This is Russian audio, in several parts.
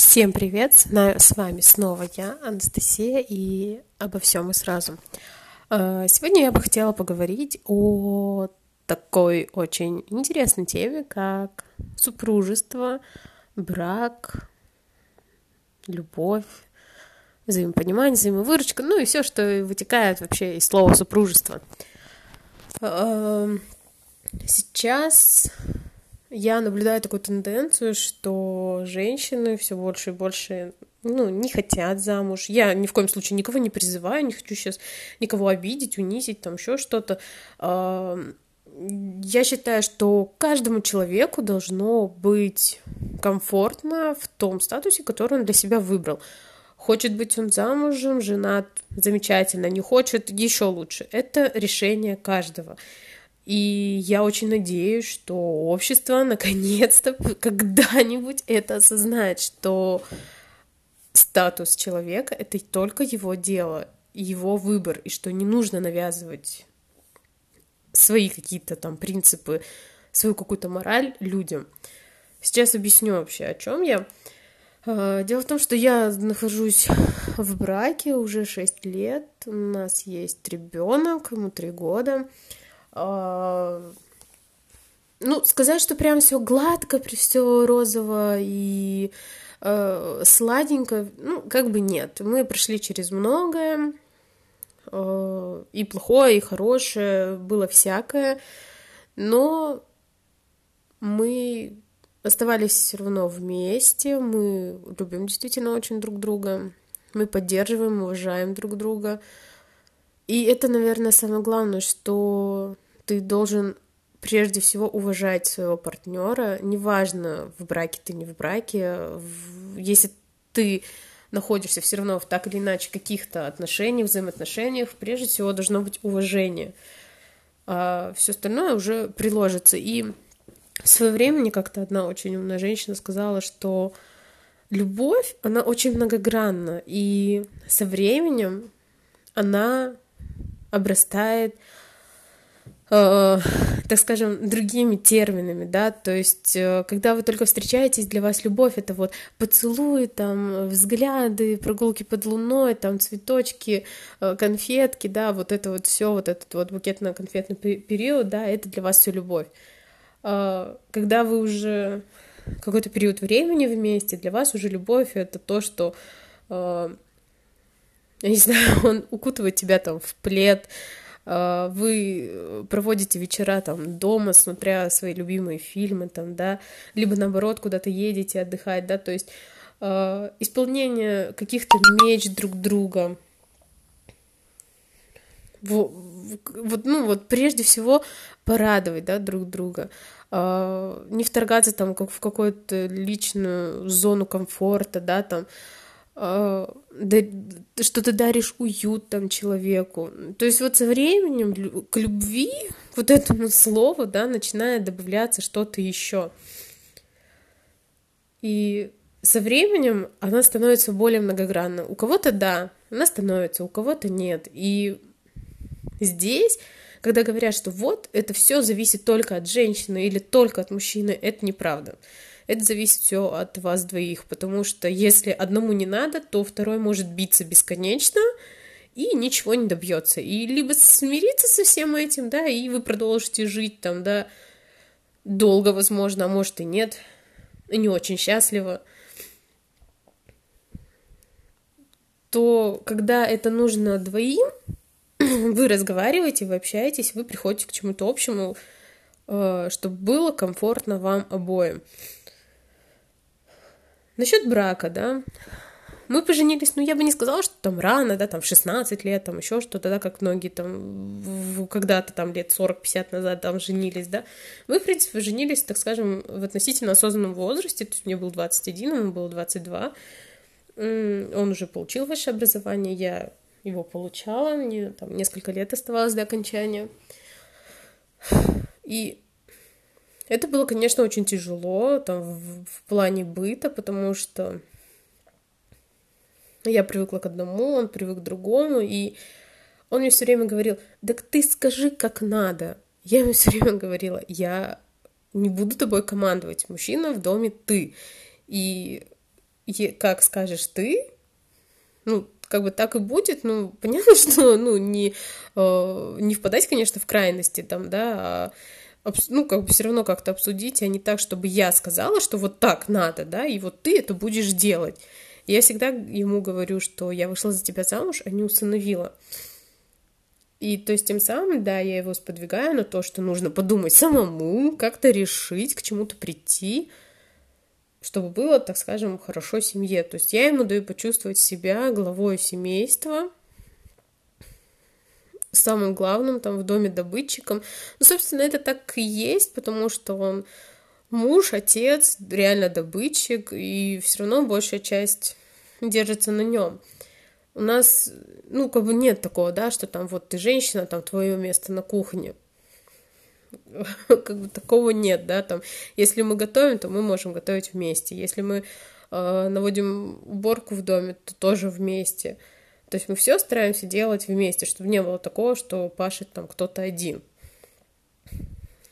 Всем привет! С вами снова я, Анастасия, и обо всем и сразу. А, сегодня я бы хотела поговорить о такой очень интересной теме, как супружество, брак, любовь, взаимопонимание, взаимовыручка, ну и все, что вытекает вообще из слова супружество. А, сейчас я наблюдаю такую тенденцию, что женщины все больше и больше ну, не хотят замуж. Я ни в коем случае никого не призываю, не хочу сейчас никого обидеть, унизить, там еще что-то. Я считаю, что каждому человеку должно быть комфортно в том статусе, который он для себя выбрал. Хочет быть он замужем, женат, замечательно, не хочет, еще лучше. Это решение каждого. И я очень надеюсь, что общество наконец-то когда-нибудь это осознает, что статус человека — это только его дело, его выбор, и что не нужно навязывать свои какие-то там принципы, свою какую-то мораль людям. Сейчас объясню вообще, о чем я. А, дело в том, что я нахожусь в браке уже 6 лет, у нас есть ребенок, ему 3 года. А, ну, сказать, что прям все гладко, все розово и э, сладенько, ну, как бы нет. Мы прошли через многое, э, и плохое, и хорошее, было всякое, но мы оставались все равно вместе, мы любим действительно очень друг друга, мы поддерживаем, уважаем друг друга. И это, наверное, самое главное, что ты должен прежде всего уважать своего партнера. Неважно, в браке ты не в браке, если ты находишься все равно в так или иначе каких-то отношениях, взаимоотношениях, прежде всего должно быть уважение. А все остальное уже приложится. И в свое время мне как-то одна очень умная женщина сказала, что любовь, она очень многогранна, и со временем она обрастает, э, так скажем, другими терминами, да, то есть, э, когда вы только встречаетесь, для вас любовь — это вот поцелуи, там, взгляды, прогулки под луной, там, цветочки, э, конфетки, да, вот это вот все, вот этот вот букетно-конфетный период, да, это для вас все любовь. Э, когда вы уже какой-то период времени вместе, для вас уже любовь — это то, что э, я не знаю, он укутывает тебя там в плед, а, вы проводите вечера там дома, смотря свои любимые фильмы, там, да, либо наоборот куда-то едете отдыхать, да, то есть э, исполнение каких-то меч друг друга. Вот, ну, вот прежде всего порадовать, да, друг друга, э, не вторгаться там как в какую-то личную зону комфорта, да, там, а, что ты даришь уют там человеку. То есть вот со временем к любви, вот этому слову, да, начинает добавляться что-то еще. И со временем она становится более многогранна. У кого-то да, она становится, у кого-то нет. И здесь, когда говорят, что вот это все зависит только от женщины или только от мужчины, это неправда это зависит все от вас двоих, потому что если одному не надо, то второй может биться бесконечно и ничего не добьется. И либо смириться со всем этим, да, и вы продолжите жить там, да, долго, возможно, а может и нет, и не очень счастливо, то когда это нужно двоим, вы разговариваете, вы общаетесь, вы приходите к чему-то общему, э, чтобы было комфортно вам обоим. Насчет брака, да, мы поженились, ну, я бы не сказала, что там рано, да, там в 16 лет, там еще что-то, да, как многие там когда-то там лет 40-50 назад там женились, да. Мы, в принципе, женились, так скажем, в относительно осознанном возрасте, то есть мне был 21, ему было 22, он уже получил высшее образование, я его получала, мне там несколько лет оставалось до окончания. И это было, конечно, очень тяжело там, в, в плане быта, потому что я привыкла к одному, он привык к другому, и он мне все время говорил, так ты скажи, как надо. Я ему все время говорила, я не буду тобой командовать, мужчина в доме ты. И как скажешь ты, ну, как бы так и будет, ну, понятно, что, ну, не, э, не впадать, конечно, в крайности там, да, а, ну, как бы все равно как-то обсудить, а не так, чтобы я сказала, что вот так надо, да, и вот ты это будешь делать. Я всегда ему говорю, что я вышла за тебя замуж, а не усыновила. И то есть тем самым, да, я его сподвигаю на то, что нужно подумать самому, как-то решить, к чему-то прийти, чтобы было, так скажем, хорошо семье. То есть я ему даю почувствовать себя главой семейства, самым главным там в доме добытчиком. Ну, собственно, это так и есть, потому что он муж, отец, реально добытчик, и все равно большая часть держится на нем у нас, ну, как бы нет такого, да, что там вот ты женщина, там твое место на кухне. Как бы такого нет, да, там, если мы готовим, то мы можем готовить вместе. Если мы э, наводим уборку в доме, то тоже вместе. То есть мы все стараемся делать вместе, чтобы не было такого, что пашет там кто-то один.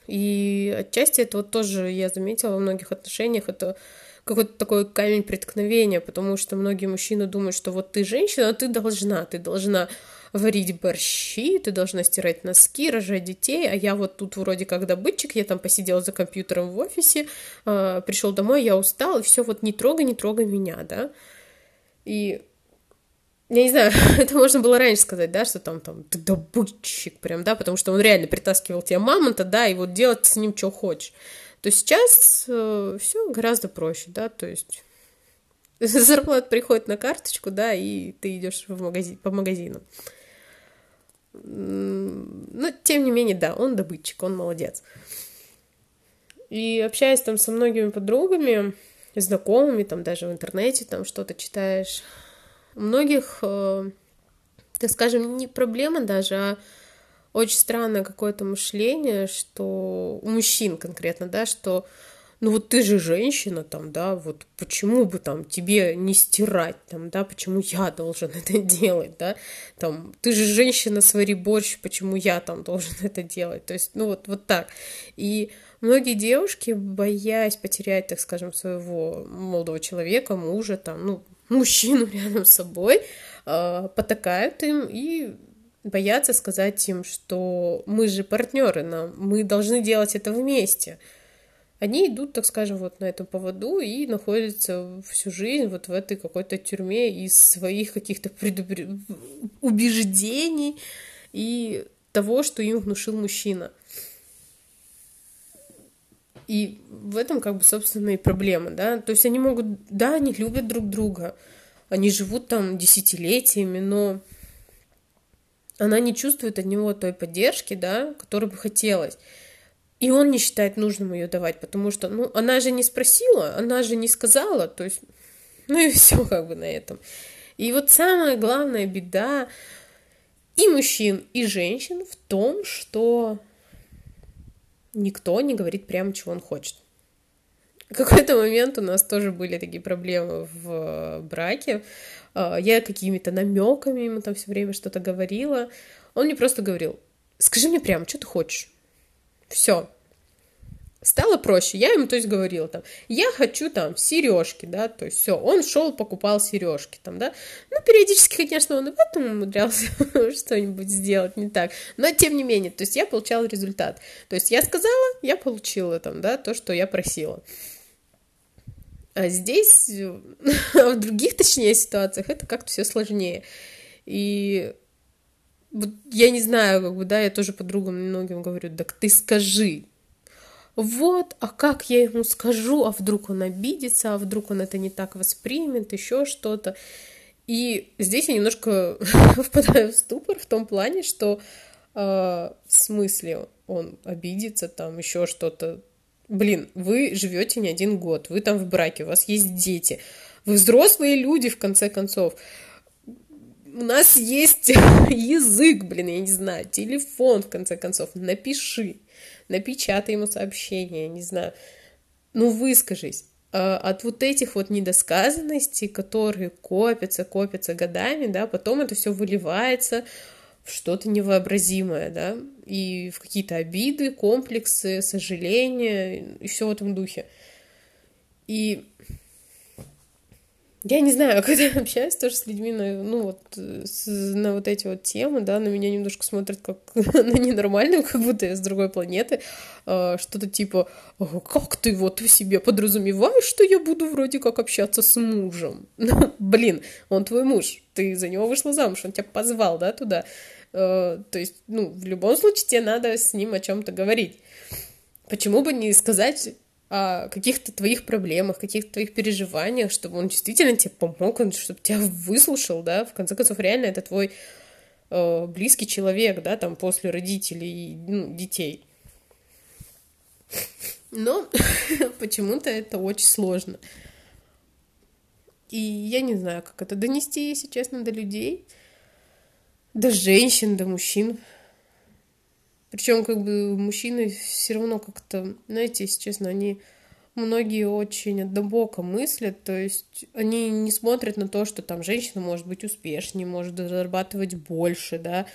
И отчасти это вот тоже я заметила во многих отношениях, это какой-то такой камень преткновения, потому что многие мужчины думают, что вот ты женщина, ты должна, ты должна варить борщи, ты должна стирать носки, рожать детей, а я вот тут вроде как добытчик, я там посидела за компьютером в офисе, э, пришел домой, я устал, и все вот не трогай, не трогай меня, да. И я не знаю, это можно было раньше сказать, да, что там, там, ты добытчик прям, да, потому что он реально притаскивал тебе мамонта, да, и вот делать с ним что хочешь то сейчас э, все гораздо проще, да, то есть зарплата приходит на карточку, да, и ты идешь в по магазину. Но, тем не менее, да, он добытчик, он молодец. И общаясь там со многими подругами, знакомыми, там даже в интернете там что-то читаешь, у многих, э, так скажем, не проблема даже, а очень странное какое-то мышление, что у мужчин конкретно, да, что ну вот ты же женщина там, да, вот почему бы там тебе не стирать там, да, почему я должен это делать, да, там, ты же женщина, свари борщ, почему я там должен это делать, то есть, ну вот, вот так. И многие девушки, боясь потерять, так скажем, своего молодого человека, мужа, там, ну, мужчину рядом с собой, а, потакают им и боятся сказать им, что мы же партнеры, нам, мы должны делать это вместе. Они идут, так скажем, вот на этом поводу и находятся всю жизнь вот в этой какой-то тюрьме из своих каких-то предубр... убеждений и того, что им внушил мужчина. И в этом как бы, собственно, и проблема, да. То есть они могут, да, они любят друг друга, они живут там десятилетиями, но она не чувствует от него той поддержки, да, которой бы хотелось. И он не считает нужным ее давать, потому что, ну, она же не спросила, она же не сказала, то есть, ну и все как бы на этом. И вот самая главная беда и мужчин, и женщин в том, что никто не говорит прямо, чего он хочет. В какой-то момент у нас тоже были такие проблемы в браке, а, я какими-то намеками ему там все время что-то говорила. Он мне просто говорил, скажи мне прямо, что ты хочешь. Все. Стало проще. Я ему, то есть, говорила там, я хочу там сережки, да, то есть все. Он шел, покупал сережки там, да. Ну, периодически, конечно, он и в этом умудрялся что-нибудь сделать не так. Но тем не менее, то есть я получала результат. То есть я сказала, я получила там, да, то, что я просила. А здесь, в других, точнее, ситуациях, это как-то все сложнее. И вот я не знаю, как бы, да, я тоже подругам многим говорю, так ты скажи. Вот, а как я ему скажу, а вдруг он обидится, а вдруг он это не так воспримет, еще что-то. И здесь я немножко впадаю в ступор в том плане, что э, в смысле он обидится, там еще что-то, блин, вы живете не один год, вы там в браке, у вас есть дети, вы взрослые люди, в конце концов. У нас есть язык, блин, я не знаю, телефон, в конце концов, напиши, напечатай ему сообщение, я не знаю, ну выскажись. А от вот этих вот недосказанностей, которые копятся, копятся годами, да, потом это все выливается что-то невообразимое, да, и в какие-то обиды, комплексы, сожаления и все в этом духе. И я не знаю, когда я общаюсь тоже с людьми на, ну, вот, с, на вот эти вот темы, да, на меня немножко смотрят как на ненормальную, как будто я с другой планеты, э, что-то типа, как ты вот в себе подразумеваешь, что я буду вроде как общаться с мужем? Ну, блин, он твой муж, ты за него вышла замуж, он тебя позвал, да, туда. Э, то есть, ну, в любом случае тебе надо с ним о чем-то говорить. Почему бы не сказать о каких-то твоих проблемах, каких-то твоих переживаниях, чтобы он действительно тебе помог, он, чтобы тебя выслушал, да, в конце концов, реально это твой э, близкий человек, да, там, после родителей, ну, детей. Но почему-то это очень сложно. И я не знаю, как это донести, если честно, до людей, до женщин, до мужчин. Причем, как бы, мужчины все равно как-то, знаете, если честно, они многие очень однобоко мыслят, то есть они не смотрят на то, что там женщина может быть успешнее, может зарабатывать больше, да,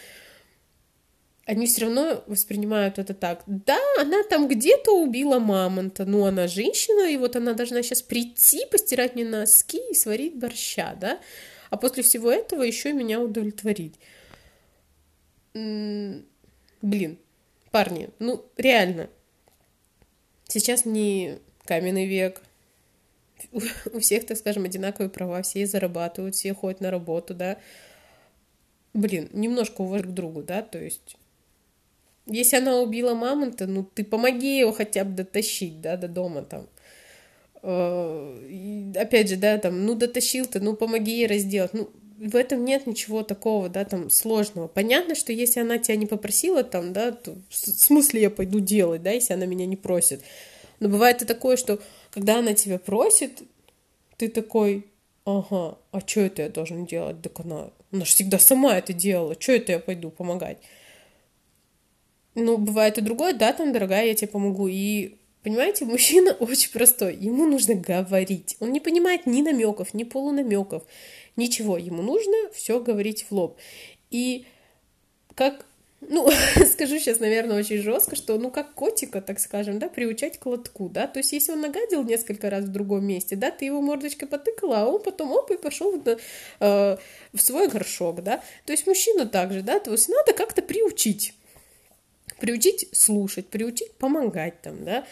они все равно воспринимают это так. Да, она там где-то убила мамонта, но она женщина, и вот она должна сейчас прийти, постирать мне носки и сварить борща, да, а после всего этого еще меня удовлетворить. Блин, парни, ну реально, сейчас не каменный век, у всех, так скажем, одинаковые права, все зарабатывают, все ходят на работу, да. Блин, немножко уважать к другу, да, то есть если она убила мамонта, ну ты помоги его хотя бы дотащить, да, до дома там. Э, и, опять же, да, там, ну дотащил ты, ну помоги ей разделать. Ну, в этом нет ничего такого, да, там, сложного. Понятно, что если она тебя не попросила, там, да, то в смысле я пойду делать, да, если она меня не просит. Но бывает и такое, что когда она тебя просит, ты такой, ага, а что это я должен делать? Так она, она же всегда сама это делала, что это я пойду помогать? Ну, бывает и другое, да, там, дорогая, я тебе помогу. И Понимаете, мужчина очень простой. Ему нужно говорить. Он не понимает ни намеков, ни полунамеков. Ничего, ему нужно все говорить в лоб. И как, ну, скажу сейчас, наверное, очень жестко, что, ну, как котика, так скажем, да, приучать к лотку, да, то есть, если он нагадил несколько раз в другом месте, да, ты его мордочкой потыкала, а он потом, оп, и пошел на, э, в свой горшок, да, то есть, мужчину также, да, то есть, надо как-то приучить, приучить слушать, приучить помогать там, да,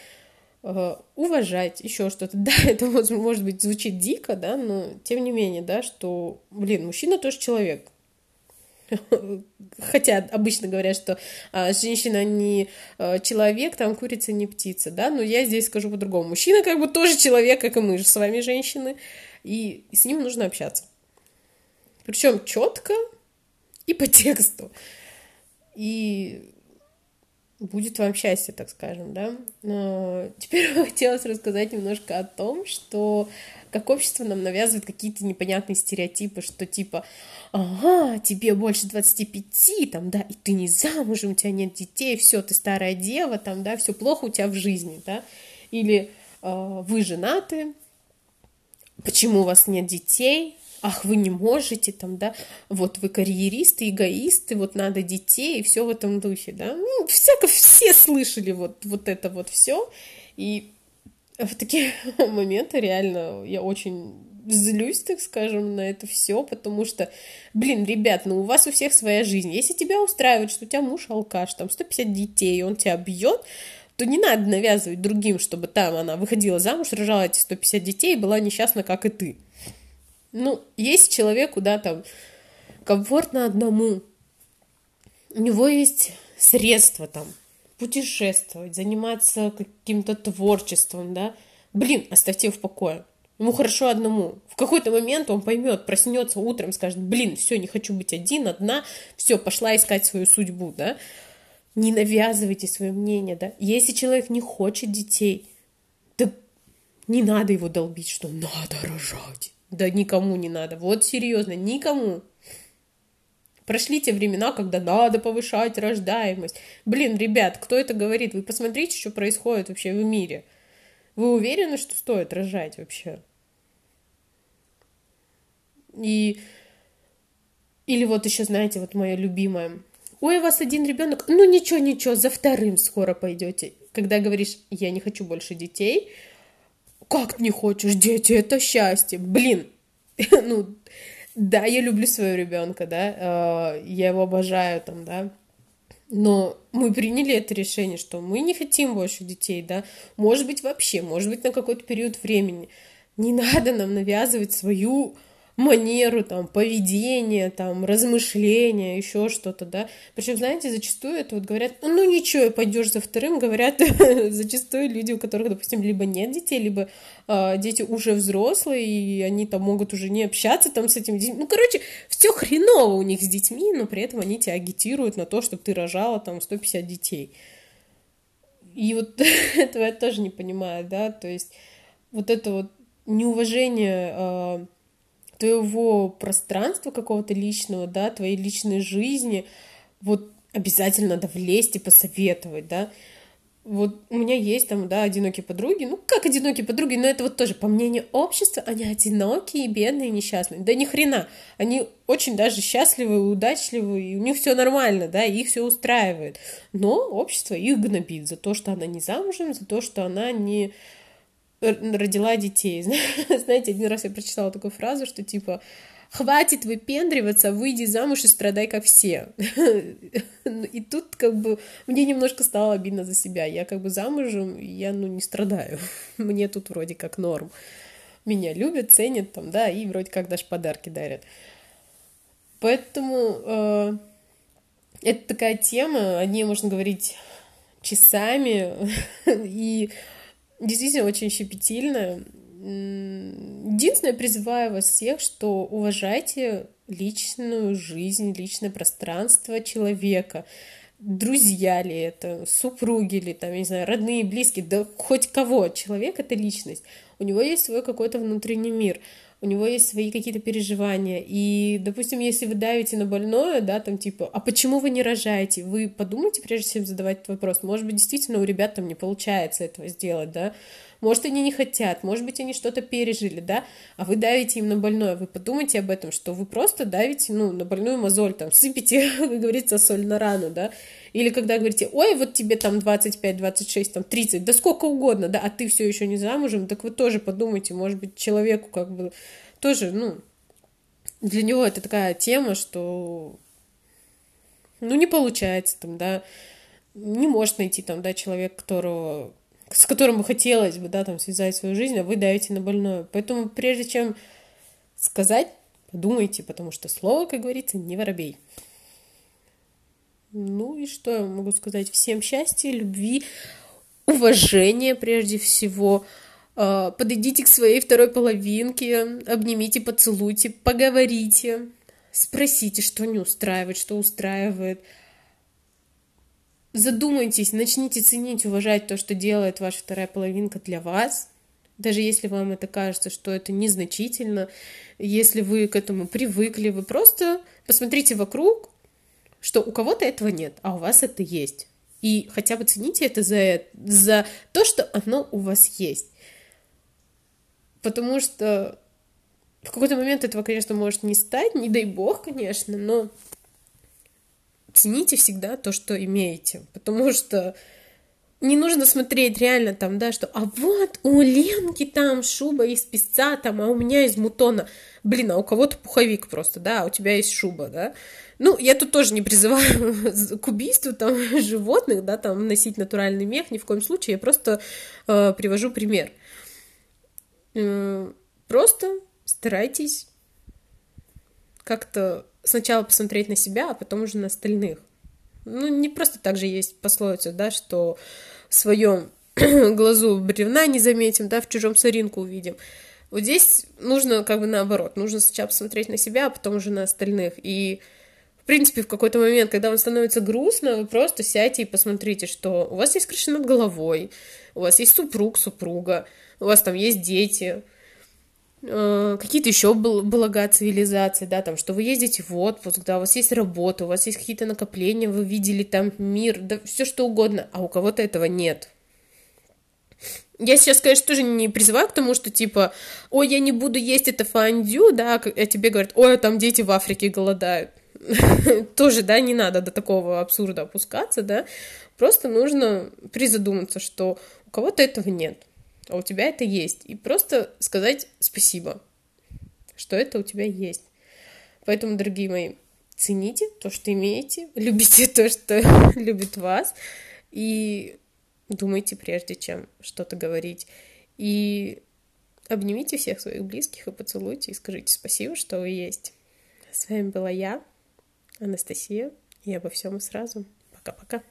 уважать, еще что-то. Да, это может быть звучит дико, да, но тем не менее, да, что, блин, мужчина тоже человек. Хотя обычно говорят, что а, женщина не а, человек, там курица не птица, да, но я здесь скажу по-другому. Мужчина как бы тоже человек, как и мы же с вами женщины, и с ним нужно общаться. Причем четко и по тексту. И будет вам счастье, так скажем, да. Но теперь хотелось рассказать немножко о том, что как общество нам навязывает какие-то непонятные стереотипы, что типа, ага, тебе больше 25, там, да, и ты не замужем, у тебя нет детей, все, ты старая дева, там, да, все плохо у тебя в жизни, да, или э, вы женаты, почему у вас нет детей, ах, вы не можете, там, да, вот вы карьеристы, эгоисты, вот надо детей, и все в этом духе, да. Ну, всяко все слышали вот, вот это вот все. И в такие моменты реально я очень злюсь, так скажем, на это все, потому что, блин, ребят, ну у вас у всех своя жизнь. Если тебя устраивает, что у тебя муж алкаш, там 150 детей, он тебя бьет, то не надо навязывать другим, чтобы там она выходила замуж, рожала эти 150 детей и была несчастна, как и ты. Ну, есть человеку, да, там, комфортно одному. У него есть средства там путешествовать, заниматься каким-то творчеством, да. Блин, оставьте его в покое. Ему хорошо одному. В какой-то момент он поймет, проснется утром, скажет, блин, все, не хочу быть один, одна, все, пошла искать свою судьбу, да. Не навязывайте свое мнение, да. Если человек не хочет детей, да не надо его долбить, что надо рожать. Да никому не надо. Вот серьезно, никому. Прошли те времена, когда надо повышать рождаемость. Блин, ребят, кто это говорит? Вы посмотрите, что происходит вообще в мире. Вы уверены, что стоит рожать вообще? И или вот еще, знаете, вот моя любимая. Ой, у вас один ребенок, ну ничего, ничего, за вторым скоро пойдете. Когда говоришь, я не хочу больше детей, как не хочешь? Дети — это счастье. Блин, ну, да, я люблю своего ребенка, да, э, я его обожаю там, да, но мы приняли это решение, что мы не хотим больше детей, да, может быть вообще, может быть на какой-то период времени. Не надо нам навязывать свою манеру, там, поведения, там, размышления, еще что-то, да. Причем, знаете, зачастую это вот говорят, ну ничего, пойдешь за вторым, говорят зачастую люди, у которых, допустим, либо нет детей, либо э, дети уже взрослые, и они там могут уже не общаться там с этим детьми. Ну, короче, все хреново у них с детьми, но при этом они тебя агитируют на то, чтобы ты рожала там 150 детей. И вот этого я тоже не понимаю, да, то есть вот это вот неуважение э, твоего пространства какого-то личного, да, твоей личной жизни, вот обязательно надо влезть и посоветовать, да. Вот у меня есть там, да, одинокие подруги, ну, как одинокие подруги, но это вот тоже, по мнению общества, они одинокие, бедные, несчастные. Да ни хрена, они очень даже счастливые, удачливые, и у них все нормально, да, их все устраивает. Но общество их гнобит за то, что она не замужем, за то, что она не родила детей. Знаете, один раз я прочитала такую фразу, что типа хватит выпендриваться, выйди замуж и страдай как все. И тут как бы мне немножко стало обидно за себя. Я как бы замужем, я ну не страдаю. Мне тут вроде как норм. Меня любят, ценят там, да, и вроде как даже подарки дарят. Поэтому э, это такая тема, о ней можно говорить часами, и действительно очень щепетильно. Единственное, призываю вас всех, что уважайте личную жизнь, личное пространство человека. Друзья ли это, супруги ли, там, не знаю, родные, близкие, да хоть кого. Человек — это личность. У него есть свой какой-то внутренний мир у него есть свои какие-то переживания. И, допустим, если вы давите на больное, да, там типа, а почему вы не рожаете? Вы подумайте, прежде чем задавать этот вопрос. Может быть, действительно у ребят там не получается этого сделать, да? Может, они не хотят, может быть, они что-то пережили, да, а вы давите им на больное. Вы подумайте об этом, что вы просто давите, ну, на больную мозоль, там, сыпите, как говорится, соль на рану, да, или когда говорите, ой, вот тебе там 25, 26, там 30, да сколько угодно, да, а ты все еще не замужем, так вы тоже подумайте, может быть, человеку как бы тоже, ну, для него это такая тема, что, ну, не получается там, да, не может найти там, да, человек, которого, с которым бы хотелось бы, да, там, связать свою жизнь, а вы давите на больное. Поэтому прежде чем сказать, подумайте, потому что слово, как говорится, не воробей. Ну и что я могу сказать? Всем счастья, любви, уважения прежде всего. А, подойдите к своей второй половинке, обнимите, поцелуйте, поговорите, спросите, что не устраивает, что устраивает. Задумайтесь, начните ценить, уважать то, что делает ваша вторая половинка для вас, даже если вам это кажется, что это незначительно, если вы к этому привыкли, вы просто посмотрите вокруг, что у кого-то этого нет, а у вас это есть. И хотя бы цените это за, за то, что оно у вас есть. Потому что в какой-то момент этого, конечно, может не стать, не дай бог, конечно, но цените всегда то, что имеете. Потому что не нужно смотреть реально там, да, что а вот у Ленки там шуба из песца, там, а у меня из мутона. Блин, а у кого-то пуховик просто, да, а у тебя есть шуба, да. Ну, я тут тоже не призываю к убийству там животных, да, там носить натуральный мех, ни в коем случае, я просто э, привожу пример. Э, просто старайтесь как-то сначала посмотреть на себя, а потом уже на остальных. Ну, не просто так же есть пословица, да, что в своем глазу бревна не заметим, да, в чужом соринку увидим. Вот здесь нужно как бы наоборот, нужно сначала посмотреть на себя, а потом уже на остальных. И в принципе, в какой-то момент, когда вам становится грустно, вы просто сядьте и посмотрите, что у вас есть крыша над головой, у вас есть супруг, супруга, у вас там есть дети, какие-то еще блага цивилизации, да, там, что вы ездите в отпуск, да, у вас есть работа, у вас есть какие-то накопления, вы видели там мир, да, все что угодно, а у кого-то этого нет. Я сейчас, конечно, тоже не призываю к тому, что типа, ой, я не буду есть это фондю, да, а тебе говорят, ой, а там дети в Африке голодают. тоже, да, не надо до такого абсурда опускаться, да, просто нужно призадуматься, что у кого-то этого нет, а у тебя это есть, и просто сказать спасибо, что это у тебя есть. Поэтому, дорогие мои, цените то, что имеете, любите то, что любит вас, и думайте, прежде чем что-то говорить. И обнимите всех своих близких и поцелуйте, и скажите спасибо, что вы есть. С вами была я, Анастасия, и обо всем и сразу. Пока-пока.